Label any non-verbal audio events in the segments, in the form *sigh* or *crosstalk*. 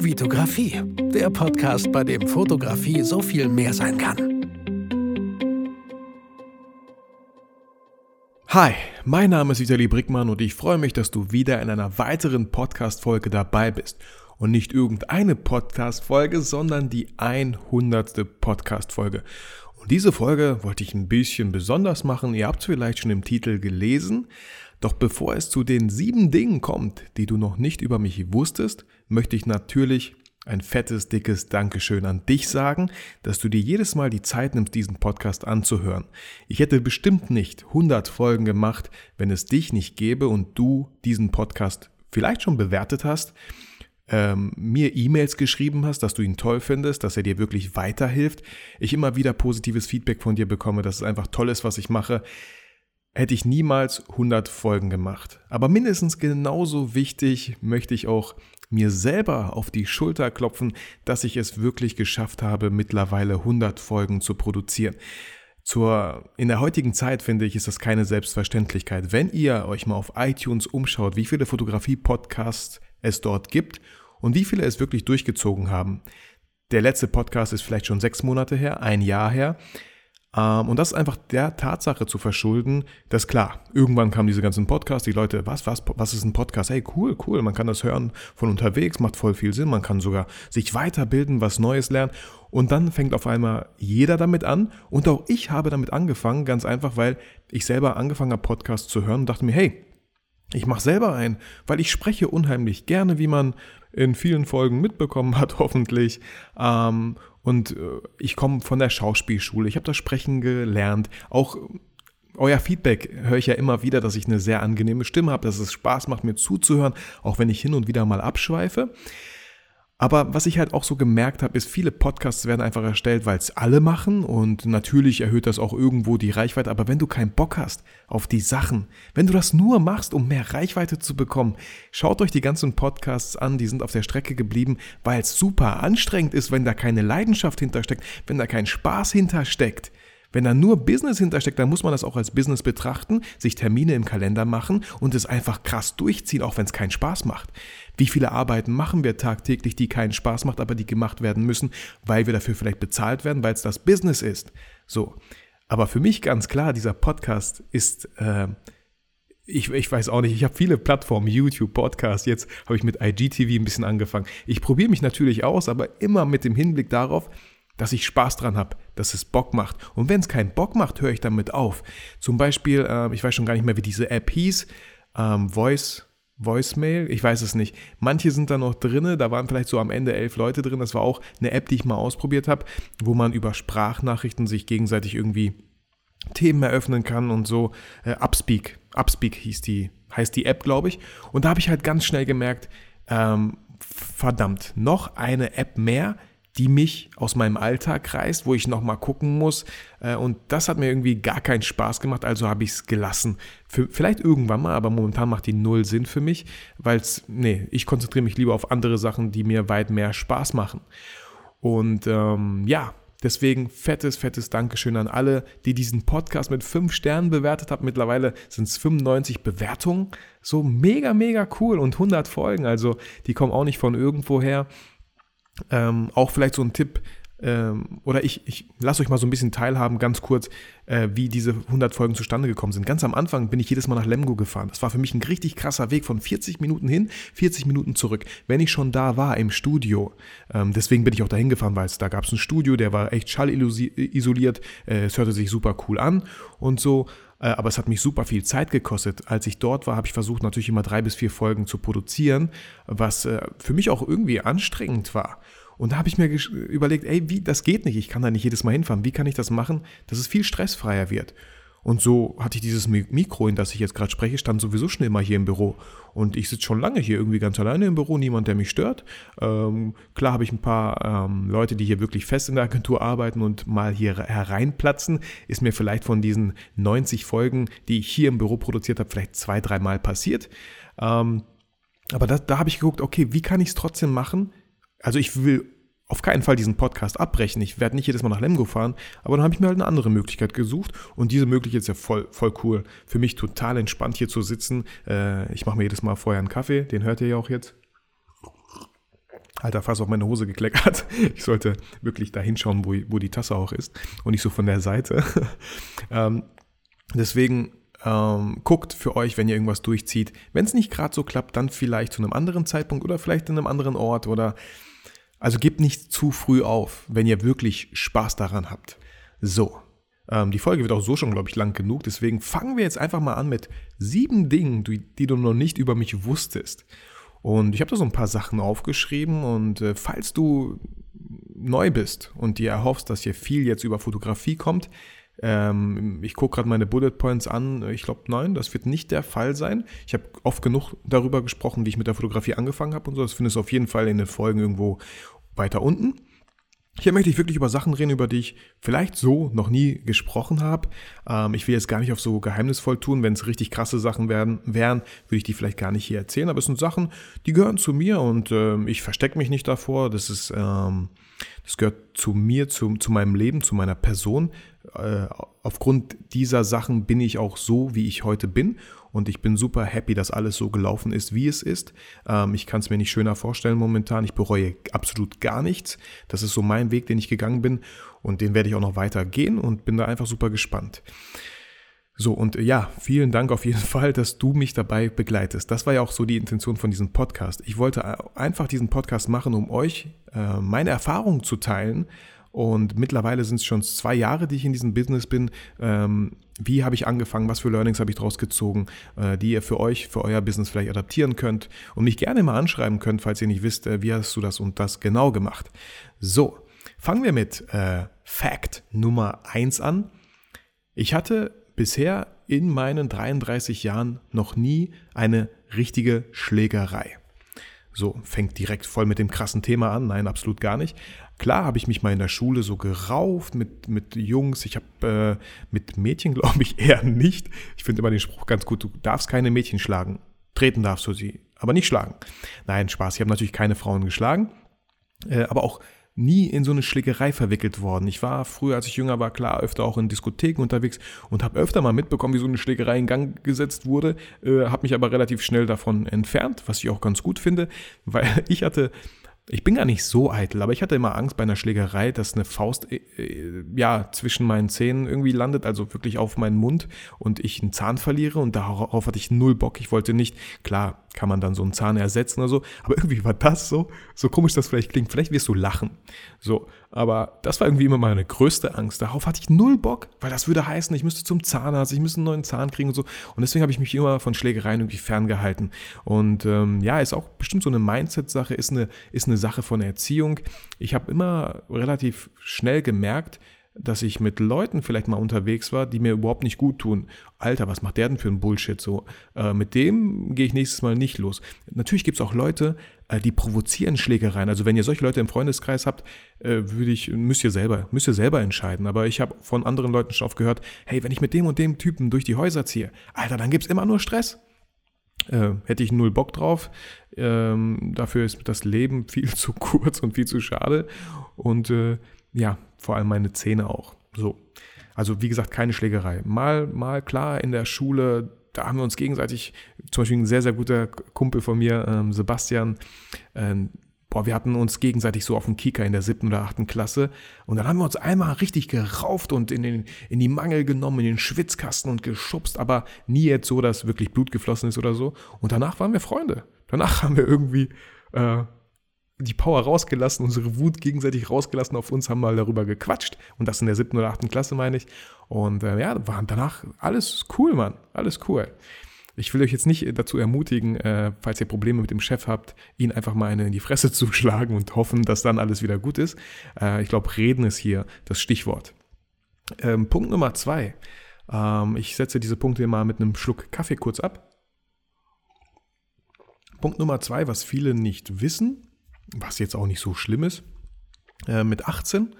Vitografie, der Podcast, bei dem Fotografie so viel mehr sein kann. Hi, mein Name ist Vitali Brickmann und ich freue mich, dass du wieder in einer weiteren Podcast-Folge dabei bist. Und nicht irgendeine Podcast-Folge, sondern die 100. Podcast-Folge. Und diese Folge wollte ich ein bisschen besonders machen. Ihr habt es vielleicht schon im Titel gelesen. Doch bevor es zu den sieben Dingen kommt, die du noch nicht über mich wusstest, möchte ich natürlich ein fettes, dickes Dankeschön an dich sagen, dass du dir jedes Mal die Zeit nimmst, diesen Podcast anzuhören. Ich hätte bestimmt nicht 100 Folgen gemacht, wenn es dich nicht gäbe und du diesen Podcast vielleicht schon bewertet hast, ähm, mir E-Mails geschrieben hast, dass du ihn toll findest, dass er dir wirklich weiterhilft. Ich immer wieder positives Feedback von dir bekomme, dass es einfach toll ist, was ich mache hätte ich niemals 100 Folgen gemacht. Aber mindestens genauso wichtig möchte ich auch mir selber auf die Schulter klopfen, dass ich es wirklich geschafft habe, mittlerweile 100 Folgen zu produzieren. Zur, in der heutigen Zeit finde ich, ist das keine Selbstverständlichkeit. Wenn ihr euch mal auf iTunes umschaut, wie viele Fotografie-Podcasts es dort gibt und wie viele es wirklich durchgezogen haben. Der letzte Podcast ist vielleicht schon sechs Monate her, ein Jahr her. Ähm, und das ist einfach der Tatsache zu verschulden, dass klar, irgendwann kamen diese ganzen Podcasts, die Leute, was, was, was ist ein Podcast? Hey, cool, cool, man kann das hören von unterwegs, macht voll viel Sinn, man kann sogar sich weiterbilden, was Neues lernen. Und dann fängt auf einmal jeder damit an und auch ich habe damit angefangen, ganz einfach, weil ich selber angefangen habe, Podcasts zu hören und dachte mir, hey, ich mache selber ein, weil ich spreche unheimlich gerne, wie man in vielen Folgen mitbekommen hat, *laughs* hoffentlich. Ähm, und äh, ich komme von der Schauspielschule, ich habe das Sprechen gelernt. Auch äh, euer Feedback höre ich ja immer wieder, dass ich eine sehr angenehme Stimme habe, dass es Spaß macht, mir zuzuhören, auch wenn ich hin und wieder mal abschweife. Aber was ich halt auch so gemerkt habe, ist, viele Podcasts werden einfach erstellt, weil es alle machen und natürlich erhöht das auch irgendwo die Reichweite. Aber wenn du keinen Bock hast auf die Sachen, wenn du das nur machst, um mehr Reichweite zu bekommen, schaut euch die ganzen Podcasts an, die sind auf der Strecke geblieben, weil es super anstrengend ist, wenn da keine Leidenschaft hintersteckt, wenn da kein Spaß hintersteckt. Wenn da nur Business hintersteckt, dann muss man das auch als Business betrachten, sich Termine im Kalender machen und es einfach krass durchziehen, auch wenn es keinen Spaß macht. Wie viele Arbeiten machen wir tagtäglich, die keinen Spaß macht, aber die gemacht werden müssen, weil wir dafür vielleicht bezahlt werden, weil es das Business ist. So. Aber für mich ganz klar, dieser Podcast ist, äh, ich, ich weiß auch nicht, ich habe viele Plattformen, YouTube, Podcast, jetzt habe ich mit IGTV ein bisschen angefangen. Ich probiere mich natürlich aus, aber immer mit dem Hinblick darauf, dass ich Spaß dran habe, dass es Bock macht. Und wenn es keinen Bock macht, höre ich damit auf. Zum Beispiel, äh, ich weiß schon gar nicht mehr, wie diese App hieß, ähm, Voice, Voicemail, ich weiß es nicht. Manche sind da noch drinne, da waren vielleicht so am Ende elf Leute drin. Das war auch eine App, die ich mal ausprobiert habe, wo man über Sprachnachrichten sich gegenseitig irgendwie Themen eröffnen kann und so. Äh, Upspeak, Upspeak hieß die, heißt die App, glaube ich. Und da habe ich halt ganz schnell gemerkt, ähm, verdammt, noch eine App mehr, die mich aus meinem Alltag reißt, wo ich nochmal gucken muss. Äh, und das hat mir irgendwie gar keinen Spaß gemacht, also habe ich es gelassen. Für, vielleicht irgendwann mal, aber momentan macht die null Sinn für mich, weil es, nee, ich konzentriere mich lieber auf andere Sachen, die mir weit mehr Spaß machen. Und ähm, ja, Deswegen fettes, fettes Dankeschön an alle, die diesen Podcast mit 5 Sternen bewertet haben. Mittlerweile sind es 95 Bewertungen. So mega, mega cool und 100 Folgen. Also die kommen auch nicht von irgendwo her. Ähm, auch vielleicht so ein Tipp, ähm, oder ich, ich lasse euch mal so ein bisschen teilhaben, ganz kurz, äh, wie diese 100 Folgen zustande gekommen sind. Ganz am Anfang bin ich jedes Mal nach Lemgo gefahren. Das war für mich ein richtig krasser Weg von 40 Minuten hin, 40 Minuten zurück, wenn ich schon da war im Studio. Ähm, deswegen bin ich auch dahin gefahren, weil es da gab es ein Studio, der war echt schallisoliert, äh, es hörte sich super cool an und so. Äh, aber es hat mich super viel Zeit gekostet. Als ich dort war, habe ich versucht, natürlich immer drei bis vier Folgen zu produzieren, was äh, für mich auch irgendwie anstrengend war. Und da habe ich mir überlegt, ey, wie, das geht nicht, ich kann da nicht jedes Mal hinfahren. Wie kann ich das machen, dass es viel stressfreier wird? Und so hatte ich dieses Mikro, in das ich jetzt gerade spreche, stand sowieso schon immer hier im Büro. Und ich sitze schon lange hier irgendwie ganz alleine im Büro, niemand, der mich stört. Ähm, klar habe ich ein paar ähm, Leute, die hier wirklich fest in der Agentur arbeiten und mal hier hereinplatzen. Ist mir vielleicht von diesen 90 Folgen, die ich hier im Büro produziert habe, vielleicht zwei, dreimal passiert. Ähm, aber da, da habe ich geguckt, okay, wie kann ich es trotzdem machen, also ich will auf keinen Fall diesen Podcast abbrechen. Ich werde nicht jedes Mal nach Lemgo fahren, aber dann habe ich mir halt eine andere Möglichkeit gesucht und diese Möglichkeit ist ja voll, voll cool. Für mich total entspannt hier zu sitzen. Äh, ich mache mir jedes Mal vorher einen Kaffee, den hört ihr ja auch jetzt. Alter, fast auf meine Hose gekleckert. *laughs* Ich sollte wirklich da hinschauen, wo, wo die Tasse auch ist und nicht so von der Seite. *laughs* ähm, deswegen ähm, guckt für euch, wenn ihr irgendwas durchzieht. Wenn es nicht gerade so klappt, dann vielleicht zu einem anderen Zeitpunkt oder vielleicht in einem anderen Ort oder also gebt nicht zu früh auf, wenn ihr wirklich Spaß daran habt. So, ähm, die Folge wird auch so schon, glaube ich, lang genug. Deswegen fangen wir jetzt einfach mal an mit sieben Dingen, die, die du noch nicht über mich wusstest. Und ich habe da so ein paar Sachen aufgeschrieben und äh, falls du neu bist und dir erhoffst, dass hier viel jetzt über Fotografie kommt, ähm, ich gucke gerade meine Bullet Points an. Ich glaube, nein, das wird nicht der Fall sein. Ich habe oft genug darüber gesprochen, wie ich mit der Fotografie angefangen habe und so. Das findest du auf jeden Fall in den Folgen irgendwo weiter unten. Hier möchte ich wirklich über Sachen reden, über die ich vielleicht so noch nie gesprochen habe. Ähm, ich will jetzt gar nicht auf so geheimnisvoll tun. Wenn es richtig krasse Sachen werden, wären, würde ich die vielleicht gar nicht hier erzählen. Aber es sind Sachen, die gehören zu mir und ähm, ich verstecke mich nicht davor. Das ist, ähm, das gehört zu mir, zu, zu meinem Leben, zu meiner Person. Äh, aufgrund dieser Sachen bin ich auch so, wie ich heute bin und ich bin super happy, dass alles so gelaufen ist, wie es ist. Ähm, ich kann es mir nicht schöner vorstellen momentan. Ich bereue absolut gar nichts. Das ist so mein Weg, den ich gegangen bin und den werde ich auch noch weiter gehen und bin da einfach super gespannt. So, und äh, ja, vielen Dank auf jeden *laughs* Fall, dass du mich dabei begleitest. Das war ja auch so die Intention von diesem Podcast. Ich wollte äh, einfach diesen Podcast machen, um euch äh, meine Erfahrungen zu teilen, und mittlerweile sind es schon zwei Jahre, die ich in diesem Business bin. Ähm, wie habe ich angefangen? Was für Learnings habe ich daraus gezogen, äh, die ihr für euch, für euer Business vielleicht adaptieren könnt und mich gerne mal anschreiben könnt, falls ihr nicht wisst, äh, wie hast du das und das genau gemacht. So, fangen wir mit äh, Fact Nummer 1 an. Ich hatte bisher in meinen 33 Jahren noch nie eine richtige Schlägerei. So, fängt direkt voll mit dem krassen Thema an. Nein, absolut gar nicht. Klar habe ich mich mal in der Schule so gerauft mit, mit Jungs. Ich habe äh, mit Mädchen, *laughs* glaube ich, eher nicht. Ich finde immer den Spruch ganz gut, du darfst keine Mädchen schlagen. Treten darfst du sie, aber nicht schlagen. Nein, Spaß. Ich habe natürlich keine Frauen geschlagen. Äh, aber auch nie in so eine Schlägerei verwickelt worden. Ich war früher, als ich jünger war, klar öfter auch in Diskotheken unterwegs und habe öfter mal mitbekommen, wie so eine Schlägerei in Gang gesetzt wurde, äh, habe mich aber relativ schnell davon entfernt, was ich auch ganz gut finde, weil *laughs* ich hatte ich bin gar nicht so eitel, aber ich hatte immer Angst bei einer Schlägerei, dass eine Faust äh, äh, ja zwischen meinen Zähnen irgendwie landet, also wirklich auf meinen Mund und ich einen Zahn verliere und darauf hatte ich null Bock. Ich wollte nicht, klar, kann man dann so einen Zahn ersetzen oder so, aber irgendwie war das so, so komisch das vielleicht klingt, vielleicht wirst du lachen. So, aber das war irgendwie immer meine größte Angst. Darauf hatte ich null Bock, weil das würde heißen, ich müsste zum Zahnarzt, ich müsste einen neuen Zahn kriegen und so. Und deswegen habe ich mich immer von Schlägereien irgendwie ferngehalten. Und ähm, ja, ist auch bestimmt so eine Mindset-Sache, ist eine, ist eine Sache von Erziehung. Ich habe immer relativ schnell gemerkt, dass ich mit Leuten vielleicht mal unterwegs war, die mir überhaupt nicht gut tun. Alter, was macht der denn für ein Bullshit so? Äh, mit dem gehe ich nächstes Mal nicht los. Natürlich gibt es auch Leute, äh, die provozieren Schlägereien. Also wenn ihr solche Leute im Freundeskreis habt, äh, würde ich, müsst ihr selber, müsst ihr selber entscheiden. Aber ich habe von anderen Leuten schon oft gehört, hey, wenn ich mit dem und dem Typen durch die Häuser ziehe, Alter, dann gibt es immer nur Stress. Äh, hätte ich null Bock drauf. Ähm, dafür ist das Leben *laughs* viel zu kurz und viel zu schade. Und äh, ja, vor allem meine Zähne auch. So. Also wie gesagt, keine Schlägerei. Mal, mal klar in der Schule, da haben wir uns gegenseitig, zum Beispiel ein sehr, sehr guter Kumpel von mir, ähm, Sebastian, ähm, boah, wir hatten uns gegenseitig so auf dem Kika in der siebten oder achten Klasse und dann haben wir uns einmal richtig gerauft und in, den, in die Mangel genommen, in den Schwitzkasten und geschubst, aber nie jetzt so, dass wirklich Blut geflossen ist oder so. Und danach waren wir Freunde. Danach *laughs* haben wir irgendwie äh, die Power rausgelassen, unsere Wut gegenseitig rausgelassen auf uns, haben mal darüber gequatscht. Und das in der siebten oder achten Klasse, meine ich. Und äh, ja, waren danach alles cool, Mann. Alles cool. Ich will euch jetzt nicht dazu ermutigen, äh, falls ihr Probleme mit dem Chef habt, ihn einfach mal eine in die Fresse *laughs* zu schlagen und hoffen, dass dann alles wieder gut ist. Äh, ich glaube, reden ist hier das Stichwort. Ähm, Punkt Nummer zwei. Ähm, ich setze diese Punkte mal mit einem Schluck Kaffee kurz ab. Punkt Nummer zwei, was viele nicht wissen, was jetzt auch nicht so schlimm ist. Äh, mit 18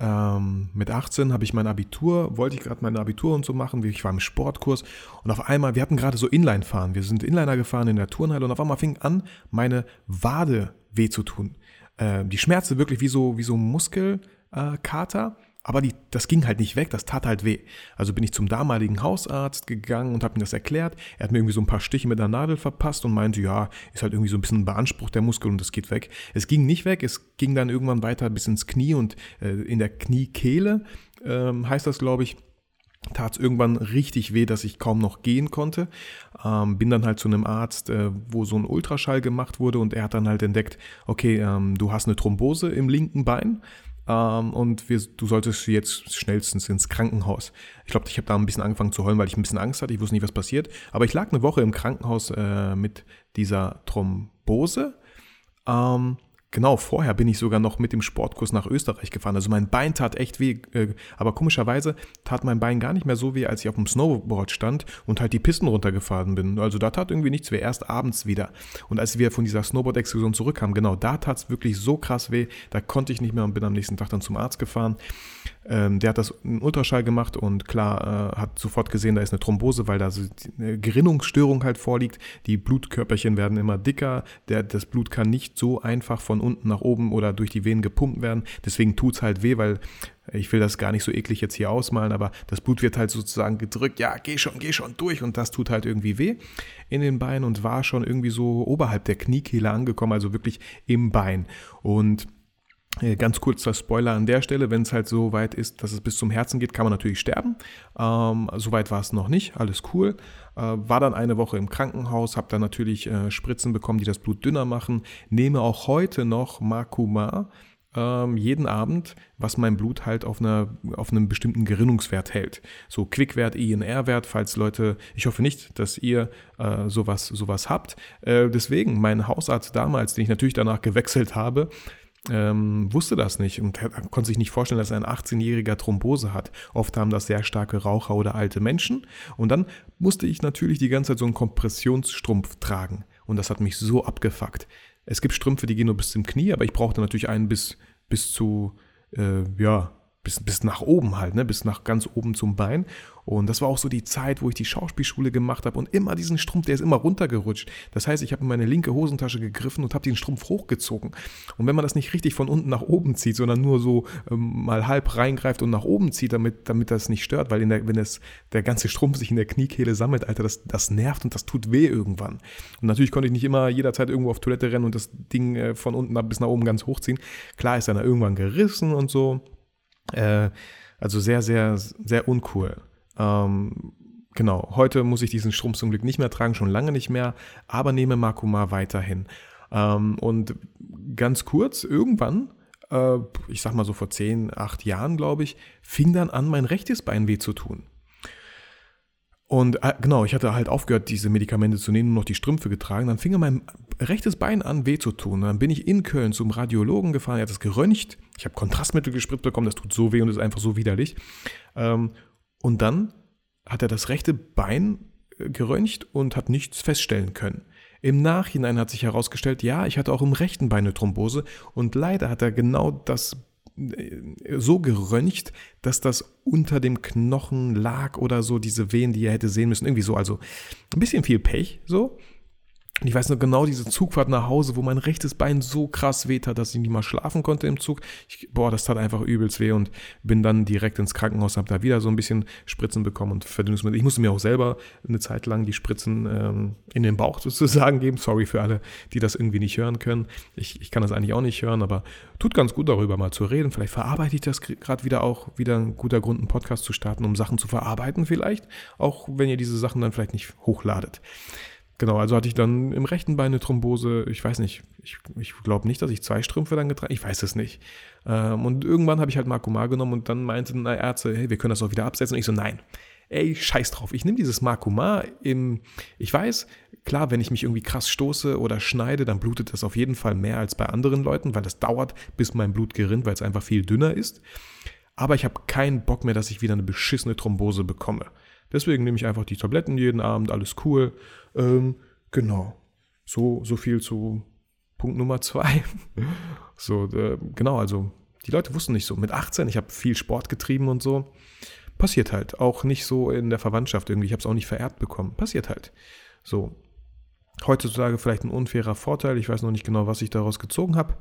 ähm, mit 18 habe ich mein Abitur, wollte ich gerade mein Abitur und so machen. Ich war im Sportkurs und auf einmal, wir hatten gerade so Inline fahren. Wir sind Inliner gefahren in der Turnhalle und auf einmal fing an, meine Wade weh zu tun. Äh, die Schmerzen wirklich wie so, wie so Muskelkater. Aber die, das ging halt nicht weg, das tat halt weh. Also bin ich zum damaligen Hausarzt gegangen und habe ihm das erklärt. Er hat mir irgendwie so ein paar Stiche mit einer Nadel verpasst und meinte, ja, ist halt irgendwie so ein bisschen beansprucht der Muskel und das geht weg. Es ging nicht weg, es ging dann irgendwann weiter bis ins Knie und äh, in der Kniekehle ähm, heißt das, glaube ich tat es irgendwann richtig weh, dass ich kaum noch gehen konnte. Ähm, bin dann halt zu einem Arzt, äh, wo so ein Ultraschall gemacht wurde und er hat dann halt entdeckt, okay, ähm, du hast eine Thrombose im linken Bein ähm, und wir, du solltest jetzt schnellstens ins Krankenhaus. Ich glaube, ich habe da ein bisschen angefangen zu heulen, weil ich ein bisschen Angst hatte. Ich wusste nicht, was passiert. Aber ich lag eine Woche im Krankenhaus äh, mit dieser Thrombose. Ähm, Genau, vorher bin ich sogar noch mit dem Sportkurs nach Österreich gefahren. Also mein Bein tat echt weh, äh, aber komischerweise tat mein Bein gar nicht mehr so weh, als ich auf dem Snowboard stand und halt die Pisten runtergefahren bin. Also da tat irgendwie nichts weh, erst abends wieder. Und als wir von dieser Snowboard-Exkursion zurückkamen, genau, da tat es wirklich so krass weh, da konnte ich nicht mehr und bin am nächsten Tag dann zum Arzt gefahren. Ähm, der hat das einen Ultraschall gemacht und klar, äh, hat sofort gesehen, da ist eine Thrombose, weil da so eine Gerinnungsstörung halt vorliegt. Die Blutkörperchen werden immer dicker, das Blut kann nicht so einfach von unten nach oben oder durch die Venen gepumpt werden. Deswegen tut es halt weh, weil ich will das gar nicht so eklig jetzt hier ausmalen, aber das Blut wird halt sozusagen gedrückt, ja, geh schon, geh schon durch und das tut halt irgendwie weh in den Beinen und war schon irgendwie so oberhalb der Kniekehle angekommen, also wirklich im Bein. Und äh, ganz kurzer Spoiler an der Stelle, wenn es halt so weit ist, dass es bis zum Herzen geht, kann man natürlich sterben. Ähm, so weit war es noch nicht, alles cool. Äh, war dann eine Woche im Krankenhaus, habe dann natürlich äh, Spritzen bekommen, die das Blut dünner machen. Nehme auch heute noch Makuma ähm, jeden Abend, was mein Blut halt auf, einer, auf einem bestimmten Gerinnungswert hält. So Quickwert, INR-Wert, falls Leute, ich hoffe nicht, dass ihr äh, sowas, sowas habt. Äh, deswegen, mein Hausarzt damals, den ich natürlich danach gewechselt habe, ähm, wusste das nicht und konnte sich nicht vorstellen, dass ein 18-jähriger Thrombose hat. Oft haben das sehr starke Raucher oder alte Menschen. Und dann musste ich natürlich die ganze Zeit so einen Kompressionsstrumpf tragen. Und das hat mich so abgefuckt. Es gibt Strümpfe, die gehen nur bis zum Knie, aber ich brauchte natürlich einen bis, bis zu, äh, ja, bis, bis nach oben halt, ne? bis nach ganz oben zum Bein. Und das war auch so die Zeit, wo ich die Schauspielschule gemacht habe und immer diesen Strumpf, der ist immer runtergerutscht. Das heißt, ich habe in meine linke Hosentasche gegriffen und habe den Strumpf hochgezogen. Und wenn man das nicht richtig von unten nach oben zieht, sondern nur so ähm, mal halb reingreift und nach oben zieht, damit, damit das nicht stört, weil der, wenn das, der ganze Strumpf sich in der Kniekehle sammelt, Alter, das, das nervt und das tut weh irgendwann. Und natürlich konnte ich nicht immer jederzeit irgendwo auf Toilette rennen und das Ding äh, von unten bis nach oben ganz hochziehen. Klar ist dann irgendwann gerissen und so. Äh, also sehr, sehr, sehr uncool. Ähm, genau, heute muss ich diesen Strumpf zum Glück nicht mehr tragen, schon lange nicht mehr, aber nehme Makuma weiterhin. Ähm, und ganz kurz, irgendwann, äh, ich sag mal so vor 10, 8 Jahren, glaube ich, fing dann an, mein rechtes Bein weh zu tun. Und äh, genau, ich hatte halt aufgehört, diese Medikamente zu nehmen und noch die Strümpfe getragen. Dann fing mein rechtes Bein an, weh zu tun. dann bin ich in Köln zum Radiologen gefahren, er hat das geröntgt. Ich habe Kontrastmittel gespritzt bekommen, das tut so weh und ist einfach so widerlich. Ähm, und dann hat er das rechte Bein äh, geröntgt und hat nichts feststellen können. Im Nachhinein hat sich herausgestellt, ja, ich hatte auch im rechten Bein eine Thrombose und leider hat er genau das so geröntgt, dass das unter dem Knochen lag oder so, diese Wehen, die er hätte sehen müssen, irgendwie so, also ein bisschen viel Pech, so. Ich weiß noch genau diese Zugfahrt nach Hause, wo mein rechtes Bein so krass weht hat, dass ich nicht mal schlafen konnte im Zug. Ich, boah, das tat einfach übelst weh und bin dann direkt ins Krankenhaus, habe da wieder so ein bisschen Spritzen bekommen und Verdünnungsmittel. Ich musste mir auch selber eine Zeit lang die Spritzen ähm, in den Bauch *laughs* sozusagen geben. Sorry für alle, die das irgendwie nicht hören können. Ich, ich kann das eigentlich auch nicht hören, aber tut ganz gut darüber mal zu reden. Vielleicht verarbeite ich das gerade wieder auch wieder ein guter Grund, einen Podcast zu starten, um Sachen zu verarbeiten vielleicht. Auch wenn ihr diese Sachen dann vielleicht nicht hochladet. Genau, also hatte ich dann im rechten Bein eine Thrombose. Ich weiß nicht, ich, ich glaube nicht, dass ich zwei Strümpfe dann getragen Ich weiß es nicht. Ähm, und irgendwann habe ich halt Makuma genommen und dann meinten eine Ärzte, hey, wir können das auch wieder absetzen. Und ich so, nein, ey, scheiß drauf. Ich nehme dieses Makuma im, ich weiß, klar, wenn ich mich irgendwie krass stoße oder schneide, dann blutet das auf jeden Fall mehr als bei anderen Leuten, weil das dauert, bis mein Blut gerinnt, weil es einfach viel dünner ist. Aber ich habe keinen Bock mehr, dass ich wieder eine beschissene Thrombose bekomme. Deswegen nehme ich einfach die Tabletten jeden Abend, alles cool. Ähm, genau. So, so viel zu Punkt Nummer zwei. *laughs* so, äh, genau, also die Leute wussten nicht so. Mit 18, ich habe viel Sport getrieben und so. Passiert halt. Auch nicht so in der Verwandtschaft irgendwie. Ich habe es auch nicht vererbt bekommen. Passiert halt. So. Heutzutage vielleicht ein unfairer Vorteil. Ich weiß noch nicht genau, was ich daraus gezogen habe.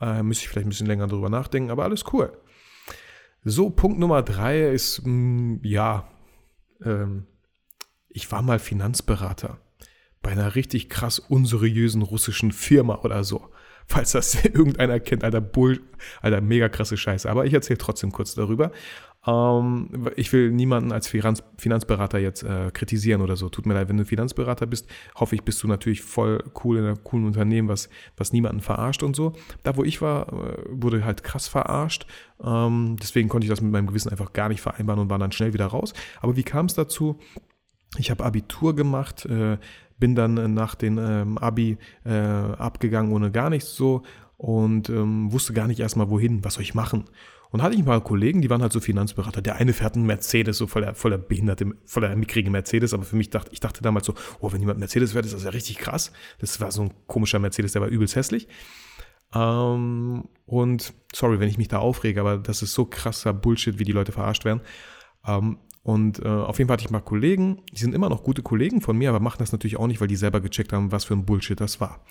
Äh, müsste ich vielleicht ein bisschen länger drüber nachdenken, aber alles cool. So, Punkt Nummer drei ist, mh, mm, ja, ähm, ich war mal Finanzberater bei einer richtig krass unseriösen russischen Firma oder so. Falls das *laughs* irgendeiner kennt, alter Bull, alter mega krasse Scheiße. Aber ich erzähle trotzdem kurz darüber. Ähm, ich will niemanden als Finanz Finanzberater jetzt äh, kritisieren oder so. Tut mir leid, wenn du Finanzberater bist, hoffe ich, bist du natürlich voll cool in einem coolen Unternehmen, was, was niemanden verarscht und so. Da, wo ich war, äh, wurde halt krass verarscht. Ähm, deswegen konnte ich das mit meinem Gewissen einfach gar nicht vereinbaren und war dann schnell wieder raus. Aber wie kam es dazu? Ich habe Abitur gemacht, äh, bin dann nach dem ähm, Abi äh, abgegangen ohne gar nichts so und ähm, wusste gar nicht erstmal wohin, was soll ich machen. Und hatte ich paar Kollegen, die waren halt so Finanzberater. Der eine fährt einen Mercedes, so voller, voller behinderte, voller mickrige Mercedes. Aber für mich dachte, ich dachte damals so, oh, wenn jemand Mercedes fährt, ist das ja richtig krass. Das war so ein komischer Mercedes, der war übelst hässlich. Ähm, und sorry, wenn ich mich da aufrege, aber das ist so krasser Bullshit, wie die Leute verarscht werden. Ähm, und äh, auf jeden Fall hatte ich mal Kollegen, die sind immer noch gute Kollegen von mir, aber machen das natürlich auch nicht, weil die selber gecheckt haben, was für ein Bullshit das war.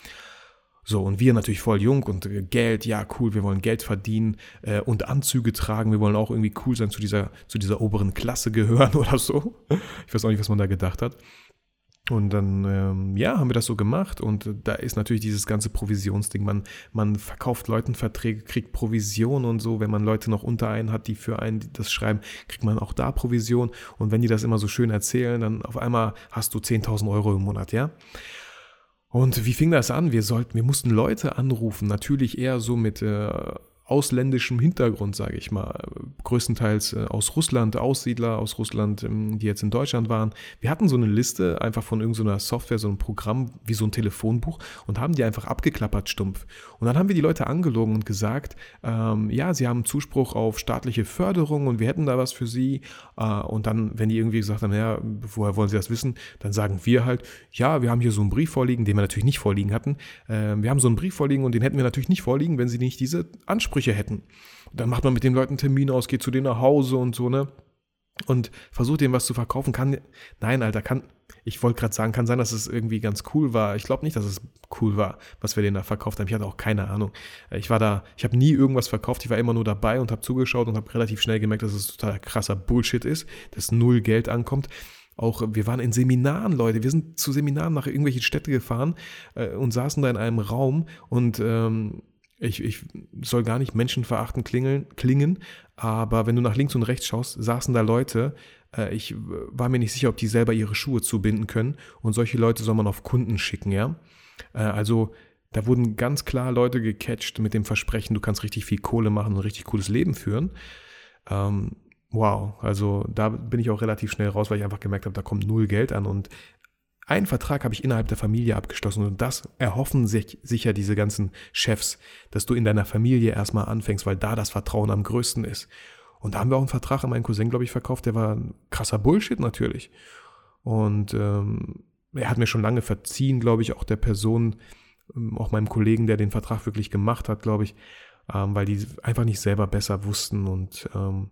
So, und wir natürlich voll jung und äh, Geld, ja, cool, wir wollen Geld verdienen äh, und Anzüge tragen, wir wollen auch irgendwie cool sein, zu dieser, zu dieser oberen Klasse gehören *laughs* oder so. Ich weiß auch nicht, was man da gedacht hat. Und dann, ähm, ja, haben wir das so gemacht und da ist natürlich dieses ganze Provisionsding. Man, man verkauft Leuten Verträge, kriegt Provision und so. Wenn man Leute noch unter einen hat, die für einen das schreiben, kriegt man auch da Provision. Und wenn die das immer so schön erzählen, dann auf einmal hast du 10.000 Euro im Monat, ja. Und wie fing das an? Wir sollten, wir mussten Leute anrufen, natürlich eher so mit äh, ausländischem Hintergrund, sage ich mal. Größtenteils äh, aus Russland, Aussiedler aus Russland, ähm, die jetzt in Deutschland waren. Wir hatten so eine Liste einfach von irgendeiner Software, so ein Programm wie so ein Telefonbuch und haben die einfach abgeklappert stumpf. Und dann haben wir die Leute angelogen und gesagt, ähm, ja, sie haben Zuspruch auf staatliche Förderung und wir hätten da was für sie. Äh, und dann, wenn die irgendwie gesagt haben, ja, woher wollen sie das wissen, dann sagen wir halt, ja, wir haben hier so einen Brief vorliegen, den wir natürlich nicht vorliegen hatten. Äh, wir haben so einen Brief vorliegen und den hätten wir natürlich nicht vorliegen, wenn sie nicht diese Ansprüche hätten. dann macht man mit den Leuten Termine aus, geht zu denen nach Hause und so, ne? Und versucht denen was zu verkaufen. Kann, nein, Alter, kann, ich wollte gerade sagen, kann sein, dass es irgendwie ganz cool war. Ich glaube nicht, dass es cool war, was wir denen da verkauft haben. Ich hatte auch keine Ahnung. Ich war da, ich habe nie irgendwas verkauft. Ich war immer nur dabei und habe zugeschaut und habe relativ schnell gemerkt, dass es total krasser Bullshit ist, dass null Geld ankommt. Auch wir waren in Seminaren, Leute. Wir sind zu Seminaren nach irgendwelchen Städte gefahren äh, und saßen da in einem Raum und ähm, ich, ich soll gar nicht menschenverachtend klingeln, klingen, aber wenn du nach links und rechts schaust, saßen da Leute, äh, ich war mir nicht sicher, ob die selber ihre Schuhe zubinden können und solche Leute soll man auf Kunden schicken, ja. Äh, also da wurden ganz klar Leute gecatcht mit dem Versprechen, du kannst richtig viel Kohle machen und ein richtig cooles Leben führen. Ähm, wow, also da bin ich auch relativ schnell raus, weil ich einfach gemerkt habe, da kommt null Geld an und einen Vertrag habe ich innerhalb der Familie abgeschlossen und das erhoffen sich sicher diese ganzen Chefs, dass du in deiner Familie erstmal anfängst, weil da das Vertrauen am größten ist. Und da haben wir auch einen Vertrag an meinen Cousin, glaube ich, verkauft, der war ein krasser Bullshit natürlich. Und ähm, er hat mir schon lange verziehen, glaube ich, auch der Person, ähm, auch meinem Kollegen, der den Vertrag wirklich gemacht hat, glaube ich, ähm, weil die einfach nicht selber besser wussten und ähm,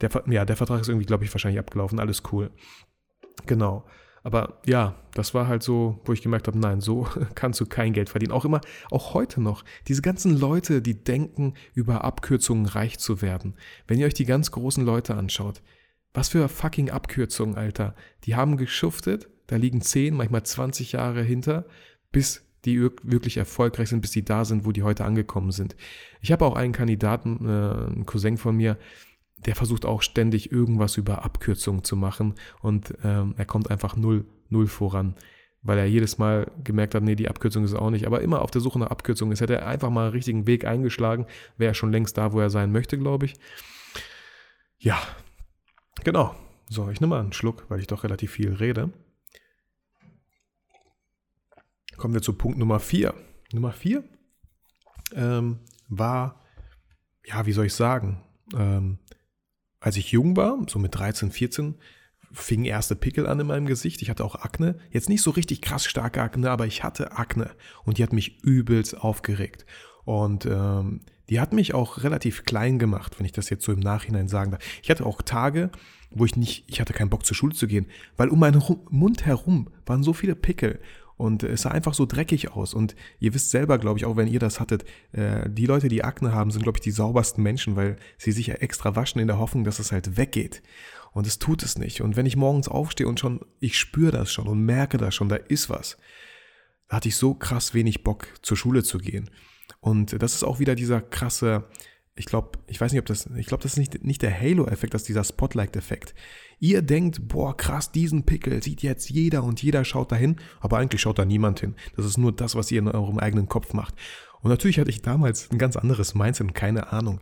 der, ja, der Vertrag ist irgendwie, glaube ich, wahrscheinlich abgelaufen, alles cool. Genau. Aber ja, das war halt so, wo ich gemerkt habe, nein, so *laughs* kannst du kein Geld verdienen. Auch immer, auch heute noch, diese ganzen Leute, die denken, über Abkürzungen reich zu werden. Wenn ihr euch die ganz großen Leute anschaut, was für fucking Abkürzungen, Alter. Die haben geschuftet, da liegen 10, manchmal 20 Jahre hinter, bis die wirklich erfolgreich sind, bis die da sind, wo die heute angekommen sind. Ich habe auch einen Kandidaten, äh, einen Cousin von mir, der versucht auch ständig irgendwas über Abkürzungen zu machen und ähm, er kommt einfach null, null voran, weil er jedes Mal gemerkt hat, nee, die Abkürzung ist auch nicht, aber immer auf der Suche nach Abkürzungen ist. Hätte er einfach mal einen richtigen Weg eingeschlagen, wäre er schon längst da, wo er sein möchte, glaube ich. Ja, genau. So, ich nehme mal einen Schluck, weil ich doch relativ viel rede. Kommen wir zu Punkt Nummer 4. Nummer 4 ähm, war, ja, wie soll ich sagen, ähm, als ich jung war, so mit 13, 14, fingen erste Pickel an in meinem Gesicht. Ich hatte auch Akne. Jetzt nicht so richtig krass starke Akne, aber ich hatte Akne. Und die hat mich übelst aufgeregt. Und ähm, die hat mich auch relativ klein gemacht, wenn ich das jetzt so im Nachhinein sagen darf. Ich hatte auch Tage, wo ich nicht, ich hatte keinen Bock zur Schule zu gehen, weil um meinen Mund herum waren so viele Pickel. Und es sah einfach so dreckig aus. Und ihr wisst selber, glaube ich, auch wenn ihr das hattet, äh, die Leute, die Akne haben, sind, glaube ich, die saubersten Menschen, weil sie sich ja extra waschen in der Hoffnung, dass es halt weggeht. Und es tut es nicht. Und wenn ich morgens aufstehe und schon, ich spüre das schon und merke das schon, da ist was, da hatte ich so krass wenig Bock, zur Schule zu gehen. Und das ist auch wieder dieser krasse, ich glaube, ich weiß nicht, ob das, ich glaube, das ist nicht, nicht der Halo-Effekt, das ist dieser Spotlight-Effekt. Ihr denkt, boah, krass, diesen Pickel sieht jetzt jeder und jeder schaut dahin, aber eigentlich schaut da niemand hin. Das ist nur das, was ihr in eurem eigenen Kopf macht. Und natürlich hatte ich damals ein ganz anderes Mindset, keine Ahnung.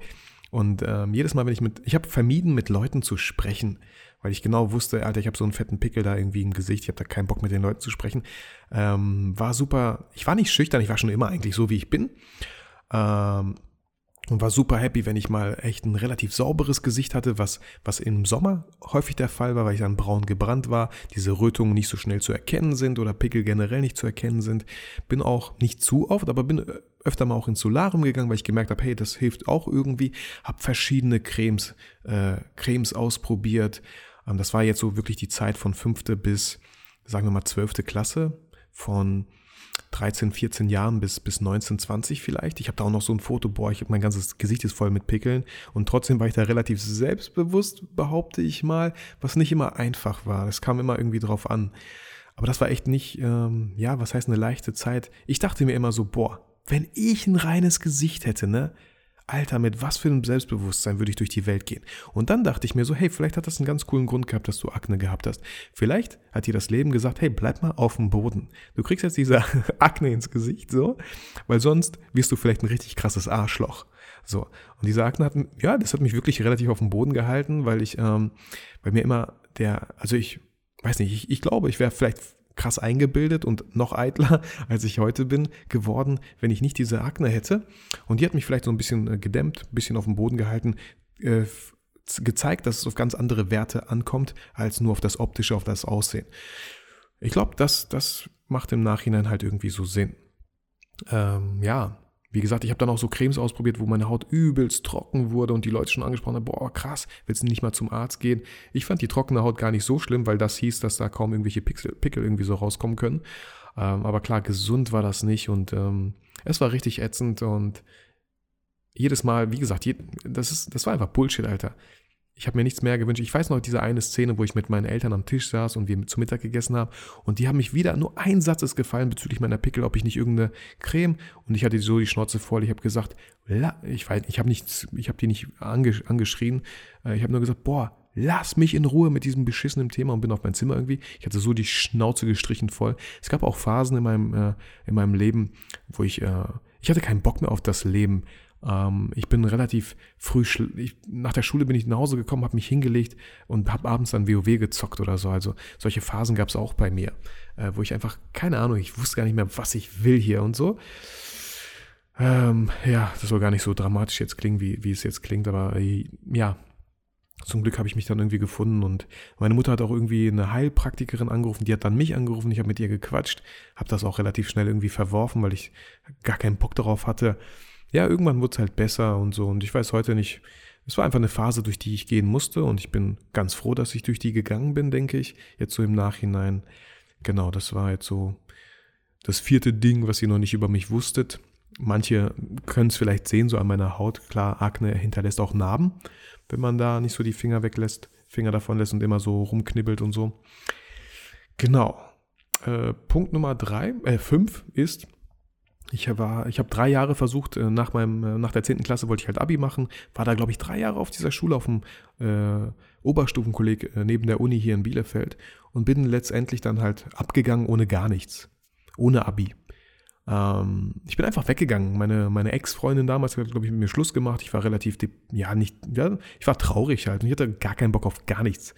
Und ähm, jedes Mal, wenn ich mit, ich habe vermieden, mit Leuten zu sprechen, weil ich genau wusste, Alter, ich habe so einen fetten Pickel da irgendwie im Gesicht, ich habe da keinen Bock mit den Leuten zu sprechen. Ähm, war super, ich war nicht schüchtern, ich war schon immer eigentlich so, wie ich bin. Ähm, und war super happy, wenn ich mal echt ein relativ sauberes Gesicht hatte, was, was im Sommer häufig der Fall war, weil ich dann braun gebrannt war, diese Rötungen nicht so schnell zu erkennen sind oder Pickel generell nicht zu erkennen sind. Bin auch nicht zu oft, aber bin öfter mal auch ins Solarium gegangen, weil ich gemerkt habe, hey, das hilft auch irgendwie. Hab verschiedene Cremes, äh, Cremes ausprobiert. Ähm, das war jetzt so wirklich die Zeit von fünfte bis, sagen wir mal, zwölfte Klasse, von 13, 14 Jahren bis, bis 19, 20 vielleicht. Ich habe da auch noch so ein Foto, boah, ich mein ganzes Gesicht ist voll mit Pickeln und trotzdem war ich da relativ selbstbewusst, behaupte ich mal, was nicht immer einfach war. Es kam immer irgendwie drauf an. Aber das war echt nicht, ähm, ja, was heißt eine leichte Zeit. Ich dachte mir immer so, boah, wenn ich ein reines Gesicht hätte, ne, Alter, mit was für einem Selbstbewusstsein würde ich durch die Welt gehen? Und dann dachte ich mir so, hey, vielleicht hat das einen ganz coolen Grund gehabt, dass du Akne gehabt hast. Vielleicht hat dir das Leben gesagt, hey, bleib mal auf dem Boden. Du kriegst jetzt diese *laughs* Akne ins Gesicht, so, weil sonst wirst du vielleicht ein richtig krasses Arschloch. So. Und diese Akne hat, ja, das hat mich wirklich relativ auf dem Boden gehalten, weil ich, ähm, weil mir immer der, also ich weiß nicht, ich, ich glaube, ich wäre vielleicht krass eingebildet und noch eitler, *laughs* als ich heute bin, geworden, wenn ich nicht diese Akne hätte. Und die hat mich vielleicht so ein bisschen äh, gedämmt, ein bisschen auf dem Boden gehalten, äh, gezeigt, dass es auf ganz andere Werte ankommt, als nur auf das Optische, auf das Aussehen. Ich glaube, das, das macht im Nachhinein halt irgendwie so Sinn. Ähm, ja, wie gesagt, ich habe dann auch so Cremes ausprobiert, wo meine Haut übelst trocken wurde und die Leute schon angesprochen haben, boah, krass, willst du nicht mal zum Arzt gehen? Ich fand die trockene Haut gar nicht so schlimm, weil das hieß, dass da kaum irgendwelche Pixel, Pickel irgendwie so rauskommen können. Ähm, aber klar, gesund war das nicht und ähm, es war richtig ätzend und jedes Mal, wie gesagt, je, das, ist, das war einfach Bullshit, Alter. Ich habe mir nichts mehr gewünscht. Ich weiß noch diese eine Szene, wo ich mit meinen Eltern am Tisch saß und wir zu Mittag gegessen haben. Und die haben mich wieder, nur ein Satz ist gefallen bezüglich meiner Pickel, ob ich nicht irgendeine Creme. Und ich hatte so die Schnauze voll. Ich habe gesagt, ich weiß, ich habe nichts, ich habe die nicht angesch angeschrien. Äh, ich habe nur gesagt, boah, lass mich in Ruhe mit diesem beschissenen Thema und bin auf mein Zimmer irgendwie. Ich hatte so die Schnauze gestrichen voll. Es gab auch Phasen in meinem, äh, in meinem Leben, wo ich, äh, ich hatte keinen Bock mehr auf das Leben. Ähm, ich bin relativ früh, ich, nach der Schule bin ich nach Hause gekommen, habe mich hingelegt und habe abends dann WoW gezockt oder so. Also solche Phasen gab es auch bei mir, äh, wo ich einfach, keine Ahnung, ich wusste gar nicht mehr, was ich will hier und so. Ähm, ja, das soll gar nicht so dramatisch jetzt klingen, wie, wie es jetzt klingt, aber äh, ja, zum Glück habe ich mich dann irgendwie gefunden und meine Mutter hat auch irgendwie eine Heilpraktikerin angerufen, die hat dann mich angerufen, ich habe mit ihr gequatscht, habe das auch relativ schnell irgendwie verworfen, weil ich gar keinen Bock darauf hatte, ja, irgendwann wurde es halt besser und so. Und ich weiß heute nicht, es war einfach eine Phase, durch die ich gehen musste. Und ich bin ganz froh, dass ich durch die gegangen bin, denke ich. Jetzt so im Nachhinein. Genau, das war jetzt so das vierte Ding, was ihr noch nicht über mich wusstet. Manche können es vielleicht sehen, so an meiner Haut. Klar, Akne hinterlässt auch Narben, wenn man da nicht so die Finger weglässt, Finger davon lässt und immer so rumknibbelt und so. Genau. Äh, Punkt Nummer drei, äh, fünf ist, ich ich habe drei Jahre versucht, äh, nach meinem, äh, nach der 10. Klasse wollte ich halt Abi machen, war da, glaube ich, drei Jahre auf dieser Schule auf dem äh, Oberstufenkolleg äh, neben der Uni hier in Bielefeld und bin letztendlich dann halt abgegangen ohne gar nichts. Ohne Abi. Ähm, ich bin einfach weggegangen. Meine, meine Ex-Freundin damals hat, glaube ich, mit mir Schluss gemacht. Ich war relativ, ja, nicht, ja, ich war traurig halt und ich hatte gar keinen Bock auf gar nichts.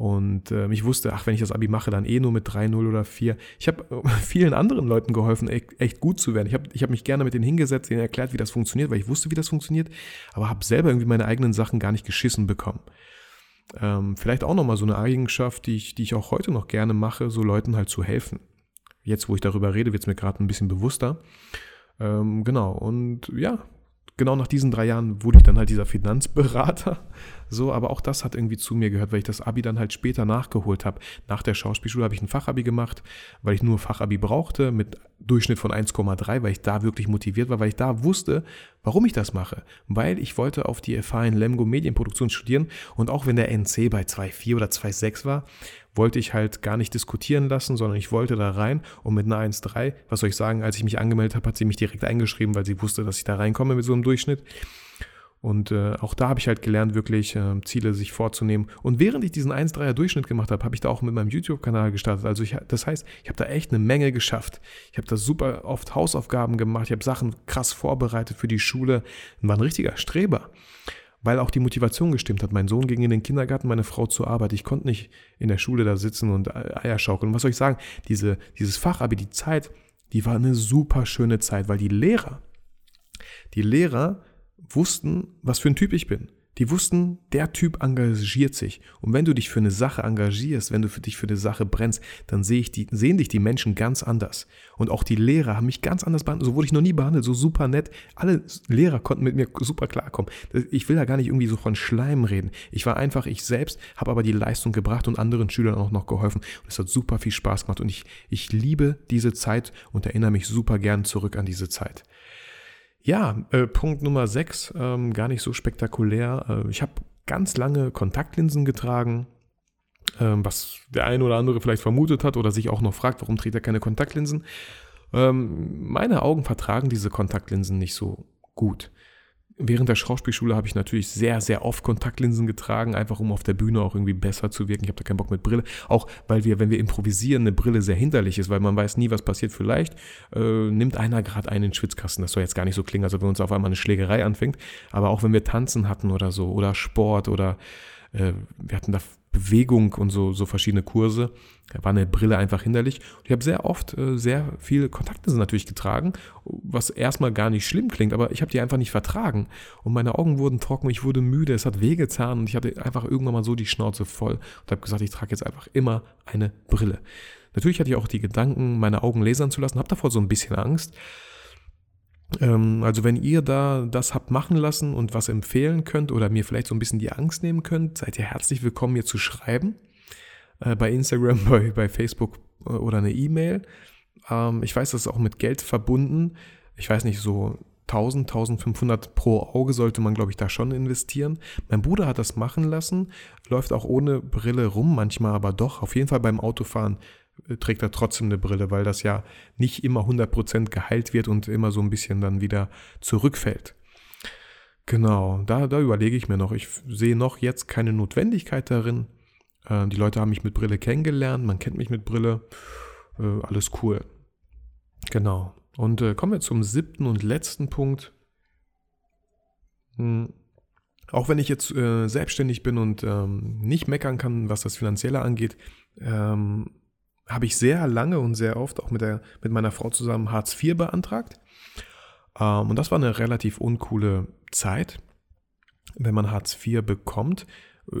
Und äh, ich wusste, ach, wenn ich das Abi mache, dann eh nur mit 3-0 oder 4. Ich habe äh, *laughs* vielen anderen Leuten geholfen, echt, echt gut zu werden. Ich habe ich hab mich gerne mit denen hingesetzt, denen erklärt, wie das funktioniert, weil ich wusste, wie das funktioniert, aber habe selber irgendwie meine eigenen Sachen gar nicht geschissen bekommen. Ähm, vielleicht auch nochmal so eine Eigenschaft, die ich, die ich auch heute noch gerne mache, so Leuten halt zu helfen. Jetzt, wo ich darüber rede, wird es mir gerade ein bisschen bewusster. Ähm, genau, und ja, genau nach diesen drei Jahren wurde ich dann halt dieser Finanzberater. *laughs* So, aber auch das hat irgendwie zu mir gehört, weil ich das Abi dann halt später nachgeholt habe. Nach der Schauspielschule habe ich ein Fachabi gemacht, weil ich nur Fachabi brauchte mit Durchschnitt von 1,3, weil ich da wirklich motiviert war, weil ich da wusste, warum ich das mache. Weil ich wollte auf die FH in Lemgo Medienproduktion studieren und auch wenn der NC bei 2,4 oder 2,6 war, wollte ich halt gar nicht diskutieren lassen, sondern ich wollte da rein und mit einer 1,3, was soll ich sagen, als ich mich angemeldet habe, hat sie mich direkt eingeschrieben, weil sie wusste, dass ich da reinkomme mit so einem Durchschnitt. Und äh, auch da habe ich halt gelernt, wirklich äh, Ziele sich vorzunehmen. Und während ich diesen 1,3er Durchschnitt gemacht habe, habe ich da auch mit meinem YouTube-Kanal gestartet. Also ich, das heißt, ich habe da echt eine Menge geschafft. Ich habe da super oft Hausaufgaben gemacht. Ich habe Sachen krass vorbereitet für die Schule. Und war ein richtiger Streber. Weil auch die Motivation gestimmt hat. Mein Sohn ging in den Kindergarten, meine Frau zur Arbeit. Ich konnte nicht in der Schule da sitzen und Eier schaukeln. Und was soll ich sagen? Diese, dieses Fachabi, die Zeit, die war eine super schöne Zeit, weil die Lehrer, die Lehrer wussten, was für ein Typ ich bin. Die wussten, der Typ engagiert sich. Und wenn du dich für eine Sache engagierst, wenn du für dich für eine Sache brennst, dann sehe ich die, sehen dich die Menschen ganz anders. Und auch die Lehrer haben mich ganz anders behandelt. So wurde ich noch nie behandelt, so super nett. Alle Lehrer konnten mit mir super klarkommen. Ich will da gar nicht irgendwie so von Schleim reden. Ich war einfach ich selbst, habe aber die Leistung gebracht und anderen Schülern auch noch geholfen. Und es hat super viel Spaß gemacht. Und ich, ich liebe diese Zeit und erinnere mich super gern zurück an diese Zeit. Ja, äh, Punkt Nummer 6, ähm, gar nicht so spektakulär. Äh, ich habe ganz lange Kontaktlinsen getragen, äh, was der eine oder andere vielleicht vermutet hat oder sich auch noch fragt, warum trägt er keine Kontaktlinsen. Ähm, meine Augen vertragen diese Kontaktlinsen nicht so gut. Während der Schauspielschule habe ich natürlich sehr, sehr oft Kontaktlinsen getragen, einfach um auf der Bühne auch irgendwie besser zu wirken. Ich habe da keinen Bock mit Brille. Auch weil wir, wenn wir improvisieren, eine Brille sehr hinderlich ist, weil man weiß nie, was passiert. Vielleicht äh, nimmt einer gerade einen in Schwitzkasten. Das soll jetzt gar nicht so klingen, als ob uns auf einmal eine Schlägerei anfängt. Aber auch wenn wir tanzen hatten oder so, oder Sport oder äh, wir hatten da Bewegung und so, so verschiedene Kurse. Da war eine Brille einfach hinderlich. Und ich habe sehr oft äh, sehr viele Kontaktlinsen natürlich getragen, was erstmal gar nicht schlimm klingt, aber ich habe die einfach nicht vertragen. Und meine Augen wurden trocken, ich wurde müde, es hat wehgetan und ich hatte einfach irgendwann mal so die Schnauze voll und habe gesagt, ich trage jetzt einfach immer eine Brille. Natürlich hatte ich auch die Gedanken, meine Augen lasern zu lassen, habe davor so ein bisschen Angst. Ähm, also wenn ihr da das habt machen lassen und was empfehlen könnt oder mir vielleicht so ein bisschen die Angst nehmen könnt, seid ihr herzlich willkommen, mir zu schreiben. Äh, bei Instagram, *laughs* bei, bei Facebook äh, oder eine E-Mail. Ähm, ich weiß, das ist auch mit Geld verbunden. Ich weiß nicht, so 1000, 1500 pro Auge sollte man, glaube ich, da schon investieren. Mein Bruder hat das machen lassen, läuft auch ohne Brille rum, manchmal aber doch. Auf jeden Fall beim Autofahren trägt er trotzdem eine Brille, weil das ja nicht immer 100% geheilt wird und immer so ein bisschen dann wieder zurückfällt. Genau, da, da überlege ich mir noch. Ich sehe noch jetzt keine Notwendigkeit darin. Äh, die Leute haben mich mit Brille kennengelernt, man kennt mich mit Brille. Äh, alles cool. Genau. Und äh, kommen wir zum siebten und letzten Punkt. Hm. Auch wenn ich jetzt äh, selbstständig bin und ähm, nicht meckern kann, was das Finanzielle angeht, ähm, habe ich sehr lange und sehr oft auch mit, der, mit meiner Frau zusammen Hartz IV beantragt. Ähm, und das war eine relativ uncoole Zeit, wenn man Hartz IV bekommt.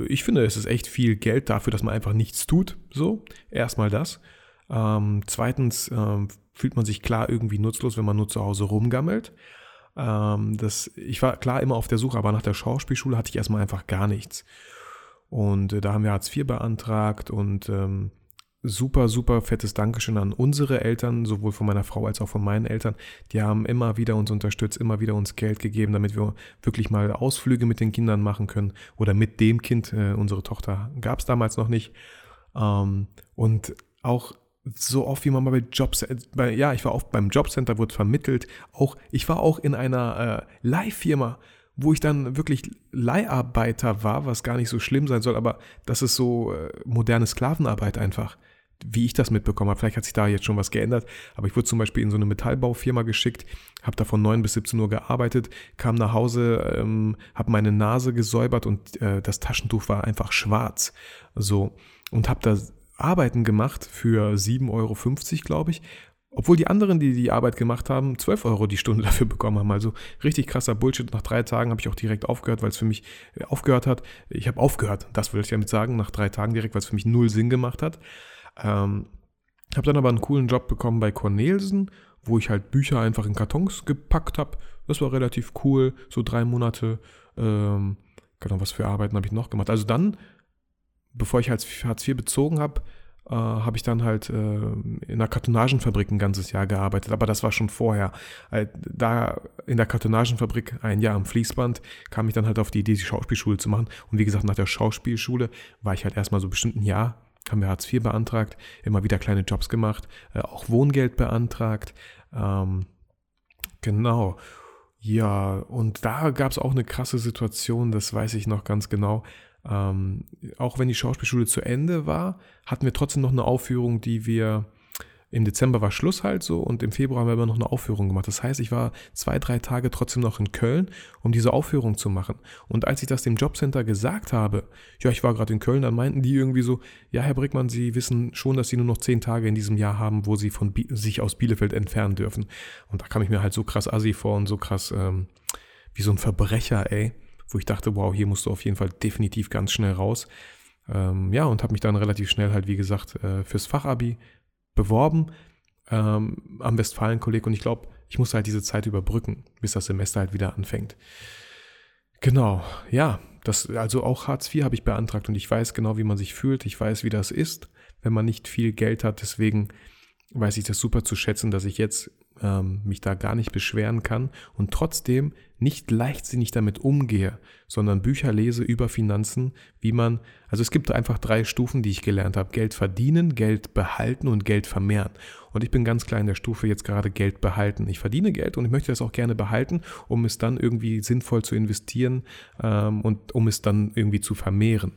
Ich finde, es ist echt viel Geld dafür, dass man einfach nichts tut. So, erstmal das. Ähm, zweitens ähm, fühlt man sich klar irgendwie nutzlos, wenn man nur zu Hause rumgammelt. Ähm, das, ich war klar immer auf der Suche, aber nach der Schauspielschule hatte ich erstmal einfach gar nichts. Und äh, da haben wir Hartz IV beantragt und ähm, super, super fettes Dankeschön an unsere Eltern, sowohl von meiner Frau als auch von meinen Eltern. Die haben immer wieder uns unterstützt, immer wieder uns Geld gegeben, damit wir wirklich mal Ausflüge mit den Kindern machen können oder mit dem Kind. Äh, unsere Tochter gab es damals noch nicht. Ähm, und auch so oft wie man mal bei Jobs, bei, ja, ich war oft beim Jobcenter, wurde vermittelt. Auch, ich war auch in einer äh, Leihfirma, wo ich dann wirklich Leiharbeiter war, was gar nicht so schlimm sein soll, aber das ist so äh, moderne Sklavenarbeit einfach wie ich das mitbekommen habe. Vielleicht hat sich da jetzt schon was geändert, aber ich wurde zum Beispiel in so eine Metallbaufirma geschickt, habe da von 9 bis 17 Uhr gearbeitet, kam nach Hause, ähm, habe meine Nase gesäubert und äh, das Taschentuch war einfach schwarz. So. Und habe da Arbeiten gemacht für 7,50 Euro, glaube ich. Obwohl die anderen, die die Arbeit gemacht haben, 12 Euro die Stunde *laughs* dafür bekommen haben. Also richtig krasser Bullshit. Nach drei Tagen habe ich auch direkt aufgehört, weil es für mich äh, aufgehört hat. Ich habe aufgehört, das will ich damit sagen, nach drei Tagen direkt, weil es für mich null Sinn gemacht hat. Ähm, habe dann aber einen coolen Job bekommen bei Cornelsen wo ich halt Bücher einfach in Kartons gepackt habe. Das war relativ cool, so drei Monate. Ähm, genau, was für Arbeiten habe ich noch gemacht? Also dann, bevor ich Hartz IV bezogen habe, äh, habe ich dann halt äh, in einer Kartonagenfabrik ein ganzes Jahr gearbeitet, aber das war schon vorher. Äh, da in der Kartonagenfabrik ein Jahr am Fließband kam ich dann halt auf die Idee, die Schauspielschule zu machen. Und wie gesagt, nach der Schauspielschule war ich halt erstmal so bestimmt ein Jahr, haben wir Hartz IV beantragt, immer wieder kleine Jobs gemacht, äh, auch Wohngeld beantragt. Ähm, genau. Ja, und da gab es auch eine krasse Situation, das weiß ich noch ganz genau. Ähm, auch wenn die Schauspielschule zu Ende war, hatten wir trotzdem noch eine Aufführung, die wir im Dezember war Schluss halt so und im Februar haben wir immer noch eine Aufführung gemacht. Das heißt, ich war zwei, drei Tage trotzdem noch in Köln, um diese Aufführung zu machen. Und als ich das dem Jobcenter gesagt habe, ja, ich war gerade in Köln, dann meinten die irgendwie so, ja, Herr Brickmann, Sie wissen schon, dass Sie nur noch zehn Tage in diesem Jahr haben, wo Sie von sich aus Bielefeld entfernen dürfen. Und da kam ich mir halt so krass assi vor und so krass ähm, wie so ein Verbrecher, ey wo ich dachte, wow, hier musst du auf jeden Fall definitiv ganz schnell raus. Ähm, ja, und habe mich dann relativ schnell halt, wie gesagt, äh, fürs Fachabi beworben ähm, am Westfalen-Kolleg und ich glaube, ich musste halt diese Zeit überbrücken, bis das Semester halt wieder anfängt. Genau, ja, das, also auch Hartz IV habe ich beantragt und ich weiß genau, wie man sich fühlt. Ich weiß, wie das ist, wenn man nicht viel Geld hat. Deswegen weiß ich das super zu schätzen, dass ich jetzt ähm, mich da gar nicht beschweren kann und trotzdem nicht leichtsinnig damit umgehe, sondern Bücher lese über Finanzen, wie man, also es gibt einfach drei Stufen, die ich gelernt habe. Geld verdienen, Geld behalten und Geld vermehren. Und ich bin ganz klar in der Stufe jetzt gerade Geld behalten. Ich verdiene Geld und ich möchte das auch gerne behalten, um es dann irgendwie sinnvoll zu investieren ähm, und um es dann irgendwie zu vermehren.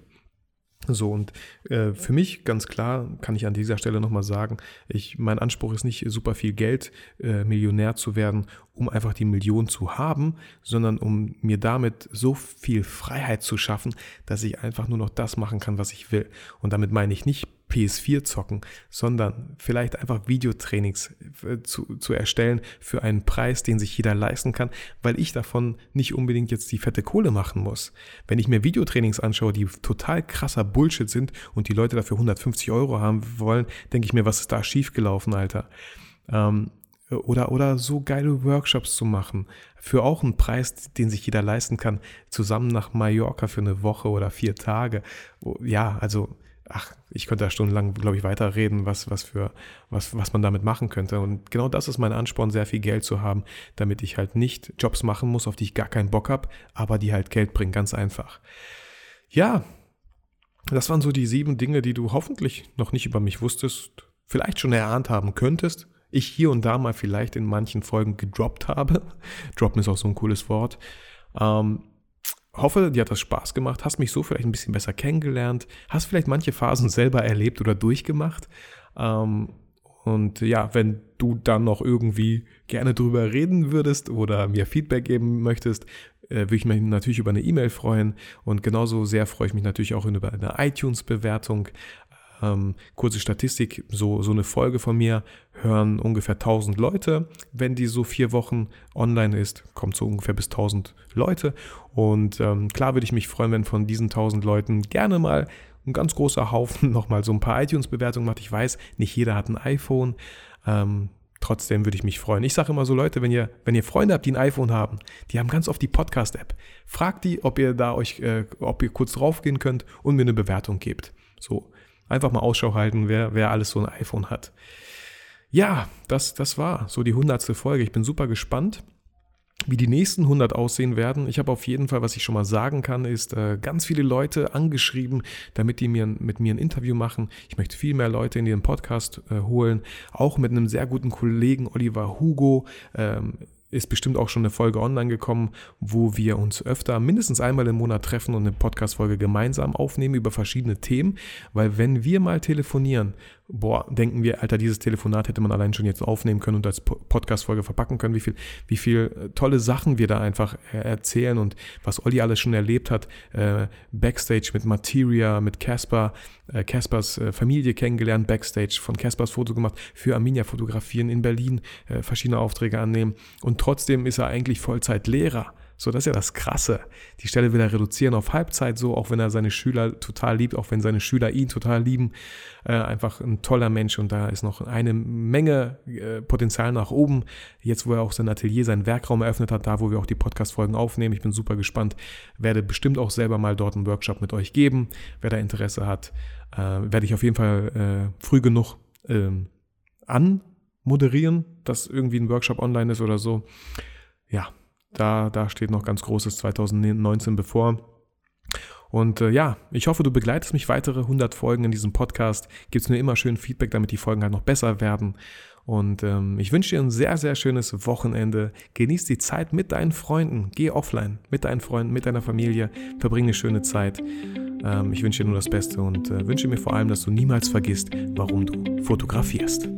So, und äh, für mich ganz klar kann ich an dieser Stelle nochmal sagen, ich, mein Anspruch ist nicht super viel Geld, äh, Millionär zu werden, um einfach die Million zu haben, sondern um mir damit so viel Freiheit zu schaffen, dass ich einfach nur noch das machen kann, was ich will. Und damit meine ich nicht PS4 zocken, sondern vielleicht einfach Videotrainings äh, zu, zu erstellen für einen Preis, den sich jeder leisten kann, weil ich davon nicht unbedingt jetzt die fette Kohle machen muss. Wenn ich mir Videotrainings anschaue, die total krasser Bullshit sind und die Leute dafür 150 Euro haben wollen, denke ich mir, was ist da schiefgelaufen, Alter? Ähm, oder, oder so geile Workshops zu machen, für auch einen Preis, den sich jeder leisten kann, zusammen nach Mallorca für eine Woche oder vier Tage. Ja, also ach, ich könnte da stundenlang, glaube ich, weiterreden, was, was für, was, was man damit machen könnte. Und genau das ist mein Ansporn, sehr viel Geld zu haben, damit ich halt nicht Jobs machen muss, auf die ich gar keinen Bock habe, aber die halt Geld bringen, ganz einfach. Ja, das waren so die sieben Dinge, die du hoffentlich noch nicht über mich wusstest, vielleicht schon erahnt haben könntest. Ich hier und da mal vielleicht in manchen Folgen gedroppt habe. *laughs* Droppen ist auch so ein cooles Wort. Ähm, hoffe, dir hat das Spaß gemacht, hast mich so vielleicht ein bisschen besser kennengelernt, hast vielleicht manche Phasen selber erlebt oder durchgemacht. Ähm, und ja, wenn du dann noch irgendwie gerne drüber reden würdest oder mir Feedback geben möchtest, äh, würde ich mich natürlich über eine E-Mail freuen. Und genauso sehr freue ich mich natürlich auch über eine iTunes-Bewertung. Ähm, kurze Statistik, so, so eine Folge von mir hören ungefähr 1000 Leute. Wenn die so vier Wochen online ist, kommt so ungefähr bis 1000 Leute. Und ähm, klar würde ich mich freuen, wenn von diesen 1000 Leuten gerne mal ein ganz großer Haufen *laughs* nochmal so ein paar iTunes-Bewertungen macht. Ich weiß, nicht jeder hat ein iPhone. Ähm, trotzdem würde ich mich freuen. Ich sage immer so, Leute, wenn ihr, wenn ihr Freunde habt, die ein iPhone haben, die haben ganz oft die Podcast-App. Fragt die, ob ihr da euch, äh, ob ihr kurz draufgehen könnt und mir eine Bewertung gebt. So, Einfach mal Ausschau halten, wer, wer alles so ein iPhone hat. Ja, das, das war so die hundertste Folge. Ich bin super gespannt wie die nächsten 100 aussehen werden. Ich habe auf jeden Fall, was ich schon mal sagen kann, ist äh, ganz viele Leute angeschrieben, damit die mir, mit mir ein Interview machen. Ich möchte viel mehr Leute in den Podcast äh, holen, auch mit einem sehr guten Kollegen Oliver Hugo. Ähm, ist bestimmt auch schon eine Folge online gekommen, wo wir uns öfter mindestens einmal im Monat treffen und eine Podcast-Folge gemeinsam aufnehmen über verschiedene Themen. Weil wenn wir mal telefonieren, boah, denken wir, Alter, dieses Telefonat hätte man allein schon jetzt aufnehmen können und als Podcast-Folge verpacken können, wie viel, wie viel äh, tolle Sachen wir da einfach äh, erzählen und was Olli alles schon erlebt hat, äh, Backstage mit Materia, mit Casper, äh, Caspers äh, Familie kennengelernt, Backstage, von Caspers Foto gemacht, für Arminia fotografieren in Berlin, verschiedene Aufträge annehmen und trotzdem ist er eigentlich Vollzeitlehrer. So, das ist ja das Krasse. Die Stelle will er reduzieren auf Halbzeit, so, auch wenn er seine Schüler total liebt, auch wenn seine Schüler ihn total lieben. Äh, einfach ein toller Mensch und da ist noch eine Menge äh, Potenzial nach oben. Jetzt, wo er auch sein Atelier, seinen Werkraum eröffnet hat, da, wo wir auch die Podcast-Folgen aufnehmen. Ich bin super gespannt. Werde bestimmt auch selber mal dort einen Workshop mit euch geben. Wer da Interesse hat, äh, werde ich auf jeden Fall äh, früh genug ähm, anmoderieren, dass irgendwie ein Workshop online ist oder so. Ja, da, da steht noch ganz großes 2019 bevor. Und äh, ja, ich hoffe, du begleitest mich weitere 100 Folgen in diesem Podcast. Gibst mir immer schön Feedback, damit die Folgen halt noch besser werden. Und ähm, ich wünsche dir ein sehr, sehr schönes Wochenende. Genieß die Zeit mit deinen Freunden. Geh offline mit deinen Freunden, mit deiner Familie. Verbring eine schöne Zeit. Ähm, ich wünsche dir nur das Beste und äh, wünsche mir vor allem, dass du niemals vergisst, warum du fotografierst.